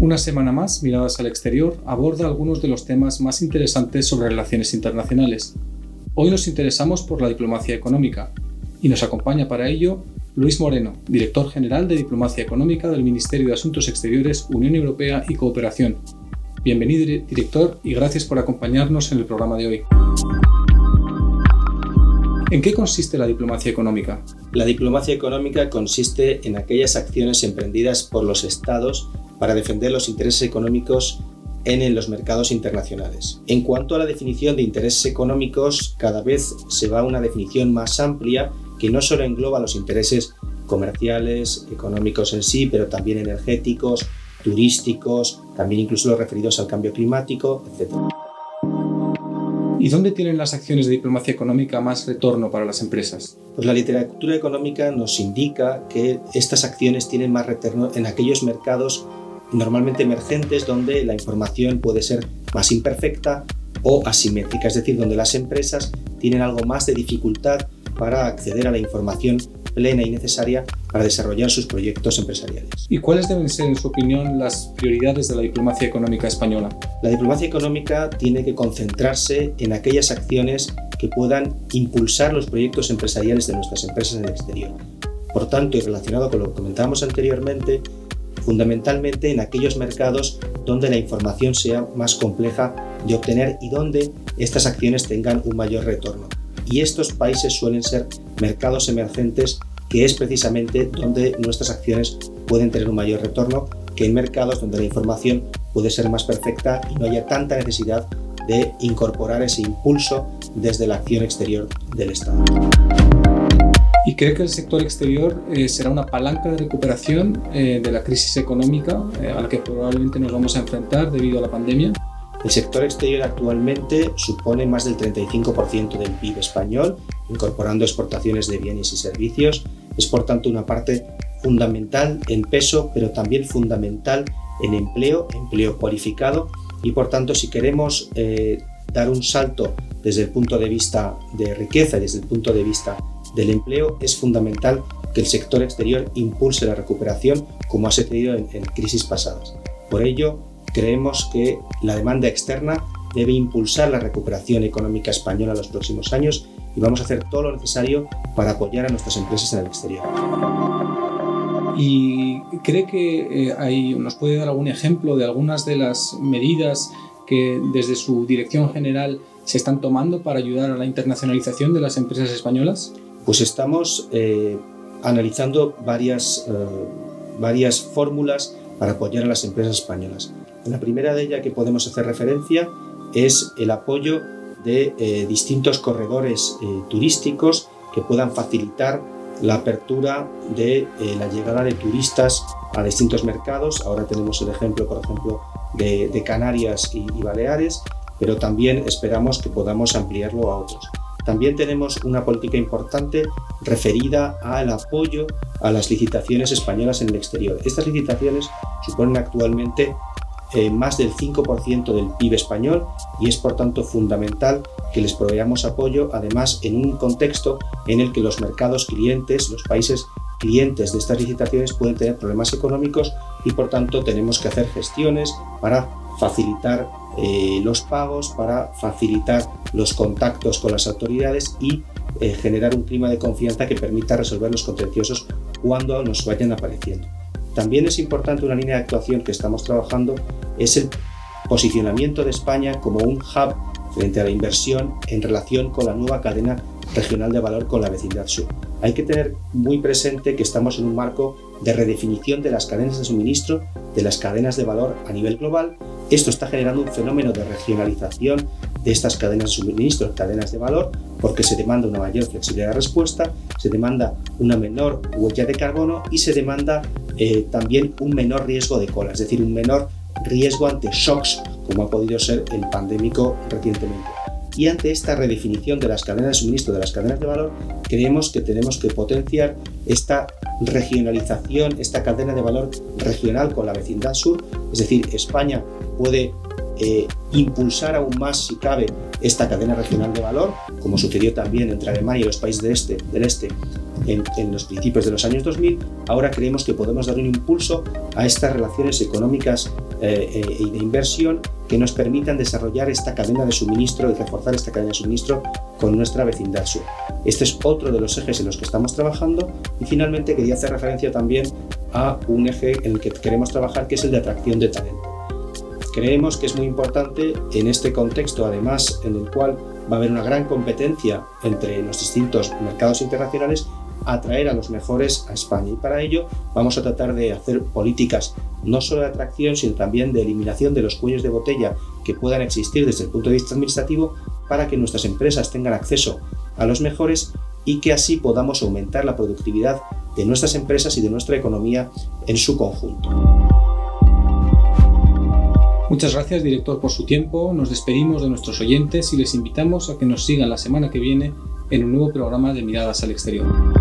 Una semana más, Miradas al Exterior aborda algunos de los temas más interesantes sobre relaciones internacionales. Hoy nos interesamos por la diplomacia económica y nos acompaña para ello Luis Moreno, director general de Diplomacia Económica del Ministerio de Asuntos Exteriores, Unión Europea y Cooperación. Bienvenido, director, y gracias por acompañarnos en el programa de hoy. ¿En qué consiste la diplomacia económica? La diplomacia económica consiste en aquellas acciones emprendidas por los estados para defender los intereses económicos en los mercados internacionales. En cuanto a la definición de intereses económicos, cada vez se va a una definición más amplia que no solo engloba los intereses comerciales, económicos en sí, pero también energéticos, turísticos, también incluso los referidos al cambio climático, etc. ¿Y dónde tienen las acciones de diplomacia económica más retorno para las empresas? Pues la literatura económica nos indica que estas acciones tienen más retorno en aquellos mercados normalmente emergentes donde la información puede ser más imperfecta o asimétrica, es decir, donde las empresas tienen algo más de dificultad para acceder a la información plena y necesaria para desarrollar sus proyectos empresariales. ¿Y cuáles deben ser, en su opinión, las prioridades de la diplomacia económica española? La diplomacia económica tiene que concentrarse en aquellas acciones que puedan impulsar los proyectos empresariales de nuestras empresas en el exterior. Por tanto, y relacionado con lo que comentábamos anteriormente, fundamentalmente en aquellos mercados donde la información sea más compleja de obtener y donde estas acciones tengan un mayor retorno. Y estos países suelen ser mercados emergentes que es precisamente donde nuestras acciones pueden tener un mayor retorno que en mercados donde la información puede ser más perfecta y no haya tanta necesidad de incorporar ese impulso desde la acción exterior del Estado. ¿Y cree que el sector exterior eh, será una palanca de recuperación eh, de la crisis económica eh, a la que probablemente nos vamos a enfrentar debido a la pandemia? El sector exterior actualmente supone más del 35% del PIB español, incorporando exportaciones de bienes y servicios. Es por tanto una parte fundamental en peso, pero también fundamental en empleo, empleo cualificado. Y por tanto, si queremos dar un salto desde el punto de vista de riqueza y desde el punto de vista del empleo, es fundamental que el sector exterior impulse la recuperación como ha sucedido en, crisis pasadas. Por ello, creemos que la demanda externa debe impulsar la recuperación económica española en los próximos años y vamos a hacer todo lo necesario para apoyar a nuestras empresas en el exterior. ¿Y cree que eh, nos puede dar algún ejemplo de algunas de las medidas que desde su dirección general se están tomando para ayudar a la internacionalización de las empresas españolas? Pues estamos eh, analizando varias, eh, varias fórmulas para apoyar a las empresas españolas. La primera de ellas que podemos hacer referencia es el apoyo de eh, distintos corredores turísticos que puedan facilitar la apertura de la llegada de turistas a distintos mercados. Ahora tenemos el ejemplo, por ejemplo, de, Canarias y Baleares, pero también esperamos que podamos ampliarlo a otros. También tenemos una política importante referida al apoyo a las licitaciones españolas en el exterior. Estas licitaciones suponen actualmente eh, más del 5% del PIB español y es por tanto fundamental que les proveamos apoyo, además en un contexto en el que los mercados clientes, los países clientes de estas licitaciones pueden tener problemas económicos y por tanto tenemos que hacer gestiones para facilitar eh, los pagos, para facilitar los contactos con las autoridades y eh, generar un clima de confianza que permita resolver los contenciosos cuando nos vayan apareciendo. También es importante una línea de actuación que estamos trabajando, es el posicionamiento de España como un hub frente a la inversión en relación con la nueva cadena regional de valor con la vecindad sur. Hay que tener muy presente que estamos en un marco de redefinición de las cadenas de suministro, de las cadenas de valor a nivel global. Esto está generando un fenómeno de regionalización de estas cadenas de suministro, cadenas de valor, porque se demanda una mayor flexibilidad de respuesta, se demanda una menor huella de carbono y se demanda eh, también un menor riesgo de cola, es decir, un menor riesgo ante shocks como ha podido ser el pandémico recientemente. Y ante esta redefinición de las cadenas de suministro, de las cadenas de valor, creemos que tenemos que potenciar esta regionalización, esta cadena de valor regional con la vecindad sur. Es decir, España puede eh, impulsar aún más, si cabe, esta cadena regional de valor, como sucedió también entre Alemania y los países este, del este en, los principios de los años 2000, ahora creemos que podemos dar un impulso a estas relaciones económicas eh, eh, de inversión que nos permitan desarrollar esta cadena de suministro y reforzar esta cadena de suministro con nuestra vecindad sur. Este es otro de los ejes en los que estamos trabajando y finalmente quería hacer referencia también a un eje en el que queremos trabajar que es el de atracción de talento. Creemos que es muy importante en este contexto, además en el cual va a haber una gran competencia entre los distintos mercados internacionales, atraer a los mejores a España. Y para ello vamos a tratar de hacer políticas no solo de atracción, sino también de eliminación de los cuellos de botella que puedan existir desde el punto de vista administrativo para que nuestras empresas tengan acceso a los mejores y que así podamos aumentar la productividad de nuestras empresas y de nuestra economía en su conjunto. Muchas gracias, director, por su tiempo. Nos despedimos de nuestros oyentes y les invitamos a que nos sigan la semana que viene en un nuevo programa de Miradas al Exterior.